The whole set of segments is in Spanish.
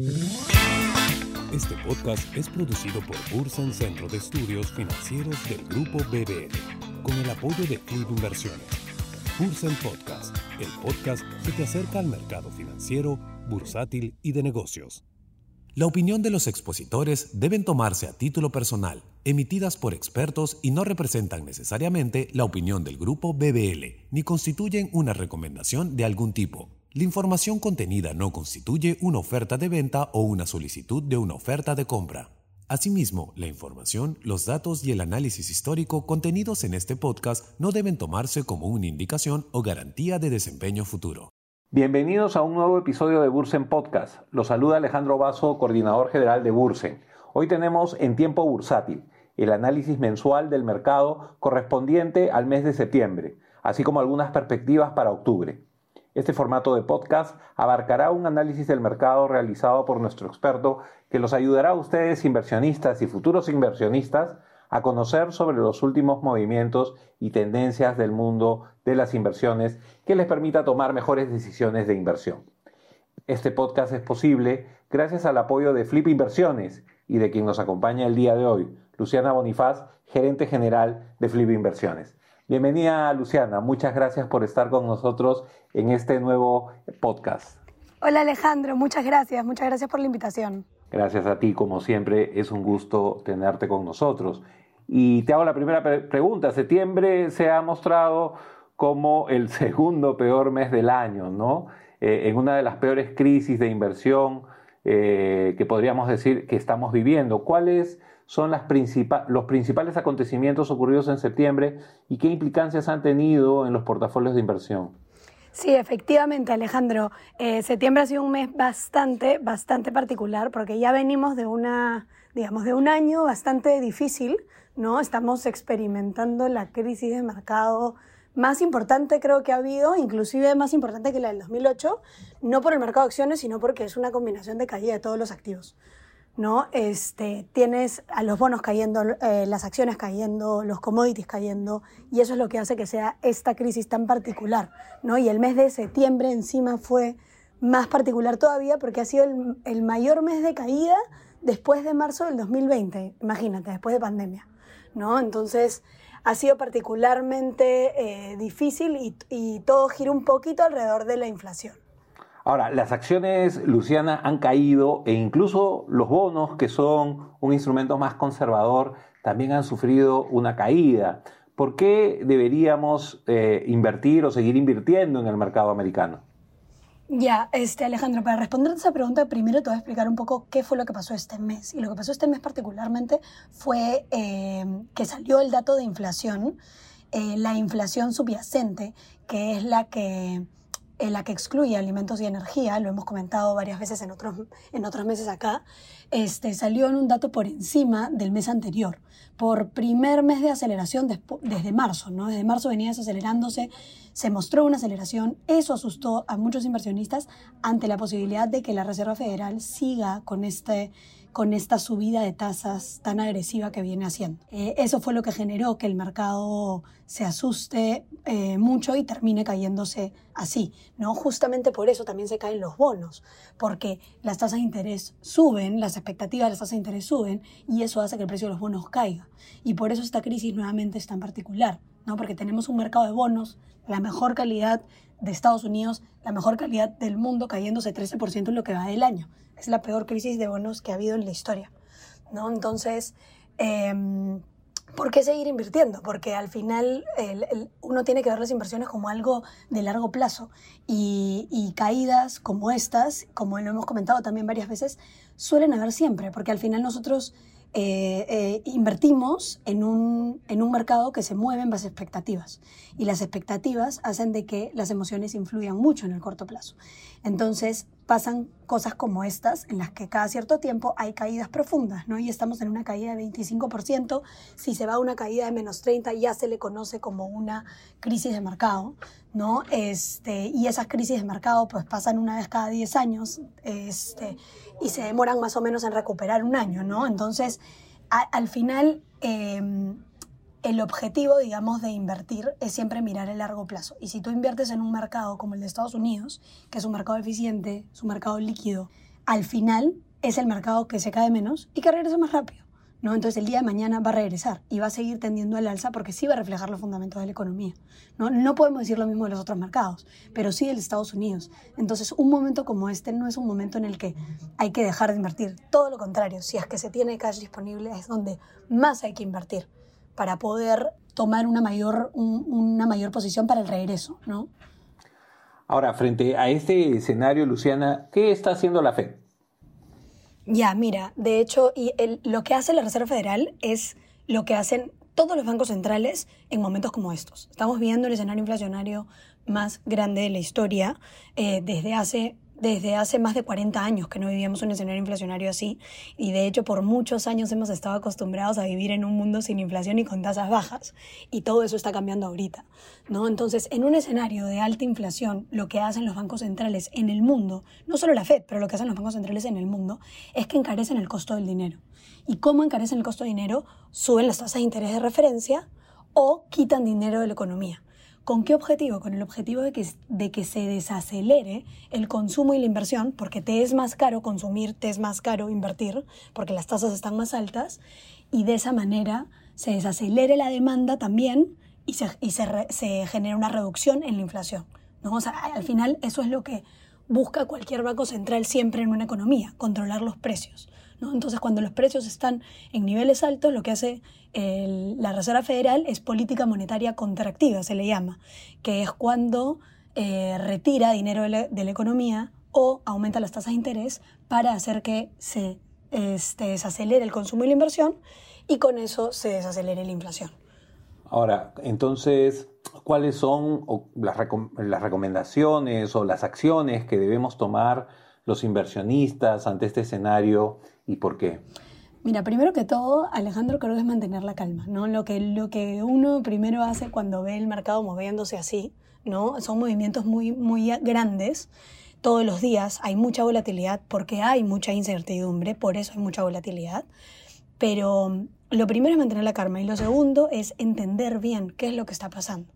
Este podcast es producido por Bursen Centro de Estudios Financieros del Grupo BBL, con el apoyo de Club Inversiones. Bursen Podcast, el podcast que te acerca al mercado financiero, bursátil y de negocios. La opinión de los expositores deben tomarse a título personal, emitidas por expertos y no representan necesariamente la opinión del grupo BBL, ni constituyen una recomendación de algún tipo. La información contenida no constituye una oferta de venta o una solicitud de una oferta de compra. Asimismo, la información, los datos y el análisis histórico contenidos en este podcast no deben tomarse como una indicación o garantía de desempeño futuro. Bienvenidos a un nuevo episodio de Bursen Podcast. Los saluda Alejandro Vaso, coordinador general de Bursen. Hoy tenemos en tiempo bursátil el análisis mensual del mercado correspondiente al mes de septiembre, así como algunas perspectivas para octubre. Este formato de podcast abarcará un análisis del mercado realizado por nuestro experto que los ayudará a ustedes inversionistas y futuros inversionistas a conocer sobre los últimos movimientos y tendencias del mundo de las inversiones que les permita tomar mejores decisiones de inversión. Este podcast es posible gracias al apoyo de Flip Inversiones y de quien nos acompaña el día de hoy, Luciana Bonifaz, gerente general de Flip Inversiones. Bienvenida Luciana, muchas gracias por estar con nosotros en este nuevo podcast. Hola Alejandro, muchas gracias, muchas gracias por la invitación. Gracias a ti, como siempre, es un gusto tenerte con nosotros. Y te hago la primera pregunta. Septiembre se ha mostrado como el segundo peor mes del año, ¿no? Eh, en una de las peores crisis de inversión eh, que podríamos decir que estamos viviendo. ¿Cuáles son los principales acontecimientos ocurridos en septiembre y qué implicancias han tenido en los portafolios de inversión? Sí, efectivamente, Alejandro. Eh, septiembre ha sido un mes bastante, bastante particular porque ya venimos de una, digamos, de un año bastante difícil ¿no? Estamos experimentando la crisis de mercado más importante creo que ha habido, inclusive más importante que la del 2008, no por el mercado de acciones, sino porque es una combinación de caída de todos los activos. ¿No? Este, tienes a los bonos cayendo, eh, las acciones cayendo, los commodities cayendo, y eso es lo que hace que sea esta crisis tan particular. ¿no? Y el mes de septiembre encima fue más particular todavía porque ha sido el, el mayor mes de caída después de marzo del 2020, imagínate, después de pandemia. ¿no? Entonces ha sido particularmente eh, difícil y, todo gira un poquito alrededor de la inflación. Ahora, las acciones, Luciana, han caído e incluso los bonos, que son un instrumento más conservador, también han sufrido una caída. ¿Por qué deberíamos eh, invertir o seguir invirtiendo en el mercado americano? Ya, este, Alejandro, para responder a esa pregunta, primero te voy a explicar un poco qué fue lo que pasó este mes. Y lo que pasó este mes particularmente fue eh, que salió el dato de inflación, eh, la inflación subyacente, que es la que, eh, la que excluye alimentos y energía, lo hemos comentado varias veces en otros, en otros meses acá, este, salió en un dato por encima del mes anterior, por primer mes de aceleración desde marzo, ¿no? Desde marzo venía desacelerándose se mostró una aceleración. Eso asustó a muchos inversionistas ante la posibilidad de que la Reserva Federal siga con, este, con esta subida de tasas tan agresiva que viene haciendo. Eh, eso fue lo que generó que el mercado se asuste eh, mucho y termine cayéndose así. ¿no? Justamente por eso también se caen los bonos, porque las tasas de interés suben, las expectativas de las tasas de interés suben y eso hace que el precio de los bonos caiga. Y por eso esta crisis nuevamente es tan particular. ¿No? porque tenemos un mercado de bonos, la mejor calidad de Estados Unidos, la mejor calidad del mundo, cayéndose 13% en lo que va del año. Es la peor crisis de bonos que ha habido en la historia. ¿no? Entonces, em, ¿por qué seguir invirtiendo? Porque al final uno tiene que ver las inversiones como algo de largo plazo y, y, caídas como estas, como lo hemos comentado también varias veces, suelen haber siempre, porque al final nosotros eh, eh, invertimos en un, en un mercado que se mueve en base a expectativas y las expectativas hacen de que las emociones influyan mucho en el corto plazo. Entonces pasan cosas como estas en las que cada cierto tiempo hay caídas profundas, ¿no? Y estamos en una caída de 25%, si se va a una caída de menos 30 ya se le conoce como una crisis de mercado, ¿no? Este, y esas crisis de mercado pues pasan una vez cada 10 años, este, y se demoran más o menos en recuperar un año, ¿no? Entonces, al final, em, el objetivo, digamos, de invertir es siempre mirar el largo plazo. Y si tú inviertes en un mercado como el de Estados Unidos, que es un mercado eficiente, es un mercado líquido, al final es el mercado que se cae menos y que regresa más rápido. ¿no? Entonces el día de mañana va a regresar y va a seguir tendiendo al alza porque sí va a reflejar los fundamentos de la economía. ¿no? no podemos decir lo mismo de los otros mercados, pero sí de Estados Unidos. Entonces un momento como este no es un momento en el que hay que dejar de invertir. Todo lo contrario, si es que se tiene cash disponible es donde más hay que invertir para poder tomar una mayor, una mayor posición para el regreso. ¿no? Ahora, frente a este escenario, Luciana, ¿qué está haciendo la Fed? Ya, mira, de hecho, y lo que hace la Reserva Federal es lo que hacen todos los bancos centrales en momentos como estos. Estamos viendo el escenario inflacionario más grande de la historia eh, desde hace desde hace más de 40 años que no vivíamos un escenario inflacionario así y de hecho por muchos años hemos estado acostumbrados a vivir en un mundo sin inflación y con tasas bajas y todo eso está cambiando ahorita, ¿no? Entonces, en un escenario de alta inflación, lo que hacen los bancos centrales en el mundo, no solo la Fed, pero lo que hacen los bancos centrales en el mundo es que encarecen el costo del dinero. ¿Y cómo encarecen el costo del dinero? Suben las tasas de interés de referencia o quitan dinero de la economía. ¿Con qué objetivo? Con el objetivo de que, de que se desacelere el consumo y la inversión, porque te es más caro consumir, te es más caro invertir, porque las tasas están más altas, y de esa manera se desacelere la demanda también y se, y se, se genera una reducción en la inflación. ¿no? O sea, al final eso es lo que busca cualquier banco central siempre en una economía, controlar los precios. Entonces, cuando los precios están en niveles altos, lo que hace la Reserva Federal es política monetaria contractiva, se le llama, que es cuando eh, retira dinero de la, economía o aumenta las tasas de interés para hacer que se este, desacelere el consumo y la inversión y con eso se desacelere la inflación. Ahora, entonces, ¿cuáles son las, las recomendaciones o las acciones que debemos tomar los inversionistas ante este escenario y por qué? Mira, primero que todo, Alejandro, creo que es mantener la calma, ¿no? Lo que, lo que uno primero hace cuando ve el mercado moviéndose así, ¿no? Son movimientos muy, muy grandes. Todos los días hay mucha volatilidad porque hay mucha incertidumbre, por eso hay mucha volatilidad. Pero lo primero es mantener la calma y lo segundo es entender bien qué es lo que está pasando.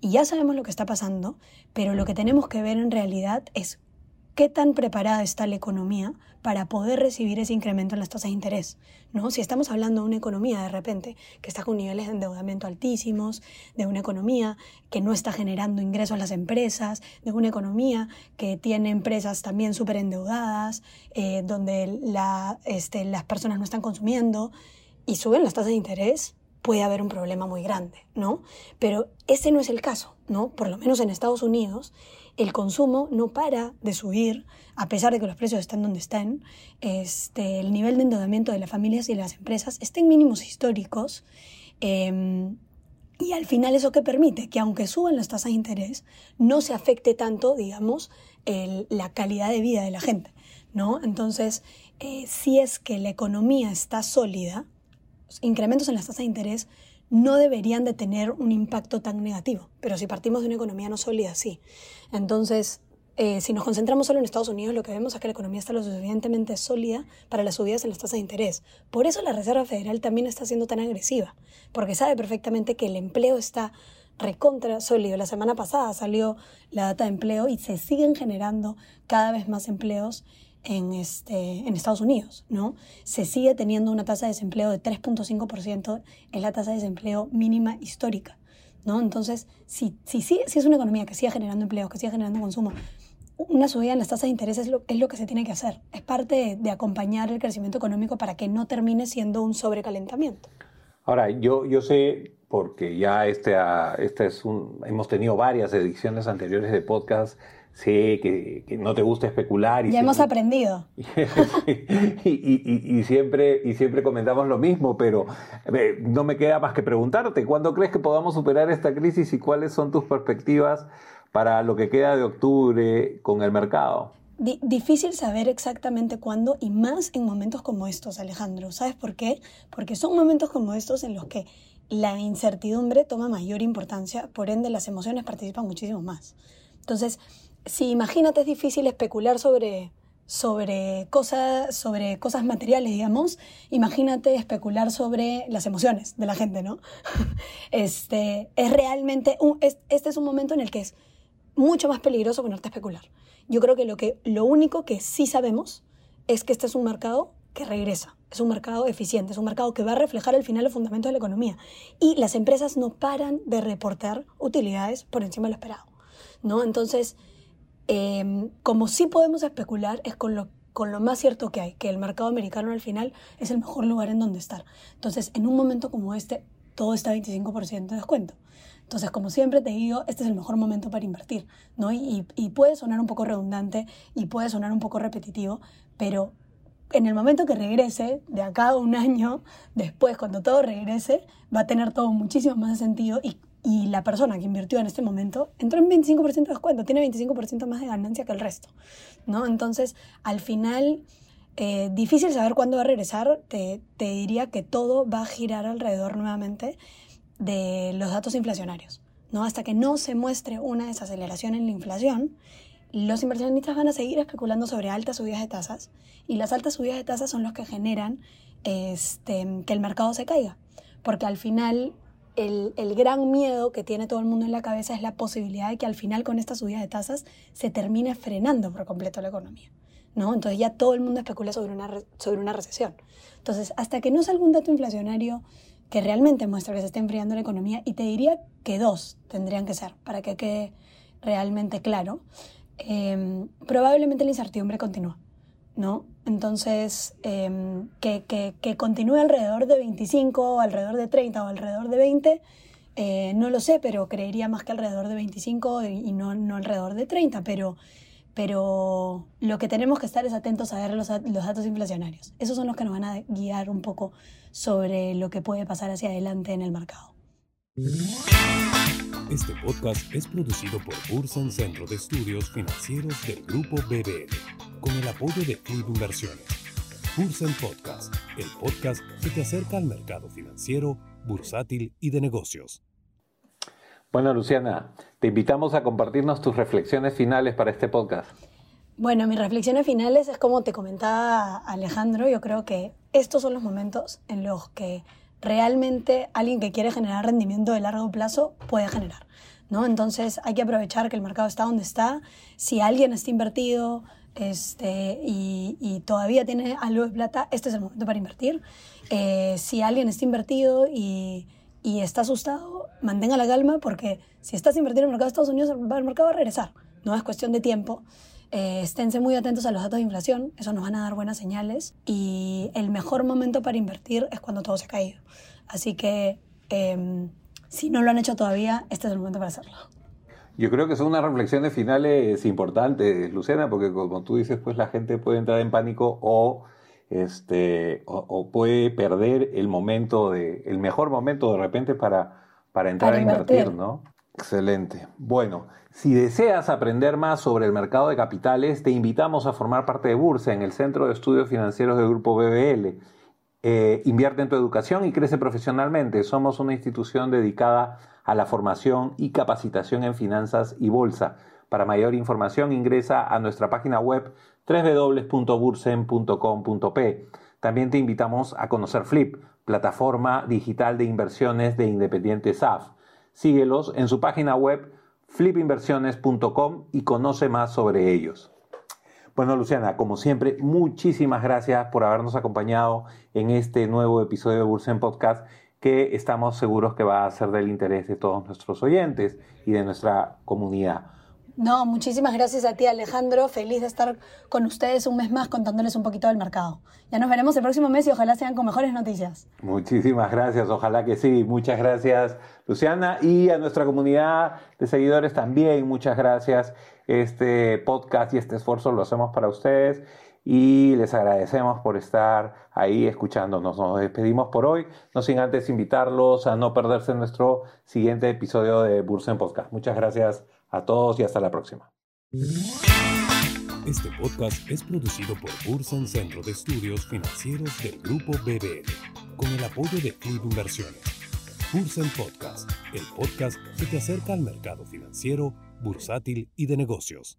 Y ya sabemos lo que está pasando, pero lo que tenemos que ver en realidad es qué tan preparada está la economía para poder recibir ese incremento en las tasas de interés. ¿no? Si estamos hablando de una economía de repente que está con niveles de endeudamiento altísimos, de una economía que no está generando ingresos a las empresas, de una economía que tiene empresas también súper endeudadas, eh, donde este, las personas no están consumiendo y suben las tasas de interés, puede haber un problema muy grande, ¿no? Pero ese no es el caso, ¿no? Por lo menos en Estados Unidos, el consumo no para de subir, a pesar de que los precios están donde están. Este, el nivel de endeudamiento de las familias y de las empresas está en mínimos históricos. Em, y al final eso que permite que aunque suban las tasas de interés, no se afecte tanto, digamos, la calidad de vida de la gente, ¿no? Entonces, eh, si es que la economía está sólida, incrementos en las tasas de interés no deberían de tener un impacto tan negativo. Pero si partimos de una economía no sólida, sí. Entonces, eh, si nos concentramos solo en Estados Unidos, lo que vemos es que la economía está lo suficientemente sólida para las subidas en las tasas de interés. Por eso la Reserva Federal también está siendo tan agresiva, porque sabe perfectamente que el empleo está recontra sólido. La semana pasada salió la data de empleo y se siguen generando cada vez más empleos en, este, en Estados Unidos, ¿no? Se sigue teniendo una tasa de desempleo de 3.5%, es la tasa de desempleo mínima histórica, ¿no? Entonces, si, si, si, si, es una economía que sigue generando empleo, que sigue generando consumo, una subida en las tasas de interés es lo, es lo que se tiene que hacer. Es parte de, acompañar el crecimiento económico para que no termine siendo un sobrecalentamiento. Ahora, yo, yo sé, porque ya este, este es un, hemos tenido varias ediciones anteriores de podcast sé que, no te gusta especular. Y ya hemos aprendido. y, siempre, y siempre comentamos lo mismo, pero eh, no me queda más que preguntarte, ¿cuándo crees que podamos superar esta crisis y cuáles son tus perspectivas para lo que queda de octubre con el mercado? difícil saber exactamente cuándo y más en momentos como estos, Alejandro. ¿Sabes por qué? Porque son momentos como estos en los que la incertidumbre toma mayor importancia, por ende las emociones participan muchísimo más. Entonces, si imagínate es difícil especular sobre, sobre, cosas, sobre cosas materiales, digamos, imagínate especular sobre las emociones de la gente, ¿no? Este, es realmente, un, este es un momento en el que es mucho más peligroso ponerte a especular. Yo creo que lo, que lo único que sí sabemos es que este es un mercado que regresa, es un mercado eficiente, es un mercado que va a reflejar al final los fundamentos de la economía. Y las empresas no paran de reportar utilidades por encima de lo esperado. ¿no? Entonces, em, como sí podemos especular, es con lo, con lo más cierto que hay, que el mercado americano al final es el mejor lugar en donde estar. Entonces, en un momento como este, todo está a 25% de descuento. Entonces, como siempre te digo, este es el mejor momento para invertir, ¿no? Y, y, puede sonar un poco redundante y puede sonar un poco repetitivo, pero en el momento que regrese, de acá a un año, después, cuando todo regrese, va a tener todo muchísimo más sentido y, la persona que invirtió en este momento entró en 25% de descuento, tiene 25% más de ganancia que el resto, ¿no? Entonces, al final, eh, difícil saber cuándo va a regresar, te, te diría que todo va a girar alrededor nuevamente de los datos inflacionarios. ¿no? Hasta que no se muestre una desaceleración en la inflación, los inversionistas van a seguir especulando sobre altas subidas de tasas y las altas subidas de tasas son los que generan este, que el mercado se caiga. Porque al final el, el, gran miedo que tiene todo el mundo en la cabeza es la posibilidad de que al final con esta subida de tasas se termine frenando por completo la economía. ¿no? Entonces ya todo el mundo especula sobre una, sobre una recesión. Entonces, hasta que no salga un dato inflacionario que realmente muestra que se está enfriando la economía, y te diría que dos tendrían que ser, para que quede realmente claro, em, probablemente la incertidumbre continúa, ¿no? Entonces, em, que, que, que, continúe alrededor de 25, alrededor de 30 o alrededor de 20, eh, no lo sé, pero creería más que alrededor de 25 y, no, no alrededor de 30, pero pero lo que tenemos que estar es atentos a ver los, los, datos inflacionarios. Esos son los que nos van a guiar un poco sobre lo que puede pasar hacia adelante en el mercado. Este podcast es producido por Bursen Centro de Estudios Financieros del Grupo BBL, con el apoyo de Club Inversiones. Bursen Podcast, el podcast que te acerca al mercado financiero, bursátil y de negocios. Bueno, Luciana, te invitamos a compartirnos tus reflexiones finales para este podcast. Bueno, mis reflexiones finales es como te comentaba Alejandro, yo creo que estos son los momentos en los que realmente alguien que quiere generar rendimiento de largo plazo puede generar. ¿no? Entonces hay que aprovechar que el mercado está donde está. Si alguien está invertido este, y, todavía tiene algo de plata, este es el momento para invertir. Eh, si alguien está invertido y y está asustado, mantenga la calma porque si estás invirtiendo en el mercado de Estados Unidos, el mercado va a regresar. No es cuestión de tiempo. Eh, esténse muy atentos a los datos de inflación, eso nos van a dar buenas señales. Y el mejor momento para invertir es cuando todo se ha caído. Así que em, si no lo han hecho todavía, este es el momento para hacerlo. Yo creo que son unas reflexiones finales importantes, Luciana, porque como tú dices, pues la gente puede entrar en pánico o este, o, puede perder el momento de, el mejor momento de repente para, para entrar a invertir, ¿no? Excelente. Bueno, si deseas aprender más sobre el mercado de capitales, te invitamos a formar parte de Bursa en el Centro de Estudios Financieros del Grupo BBL. Eh, invierte en tu educación y crece profesionalmente. Somos una institución dedicada a la formación y capacitación en finanzas y bolsa. Para mayor información ingresa a nuestra página web www.bursen.com.p. También te invitamos a conocer Flip, plataforma digital de inversiones de Independiente SAF. Síguelos en su página web flipinversiones.com y conoce más sobre ellos. Bueno, Luciana, como siempre, muchísimas gracias por habernos acompañado en este nuevo episodio de Bursen Podcast que estamos seguros que va a ser del interés de todos nuestros oyentes y de nuestra comunidad. No, muchísimas gracias a ti Alejandro, feliz de estar con ustedes un mes más contándoles un poquito del mercado. Ya nos veremos el próximo mes y ojalá sean con mejores noticias. Muchísimas gracias, ojalá que sí. Muchas gracias Luciana y a nuestra comunidad de seguidores también, muchas gracias. Este podcast y este esfuerzo lo hacemos para ustedes y les agradecemos por estar ahí escuchándonos. Nos despedimos por hoy, no sin antes invitarlos a no perderse nuestro siguiente episodio de Bursen Podcast. Muchas gracias a todos y hasta la próxima. Este podcast es producido por Bursen Centro de Estudios Financieros del Grupo BBL, con el apoyo de Club Inversiones. Bursen Podcast, el podcast que te acerca al mercado financiero, bursátil y de negocios.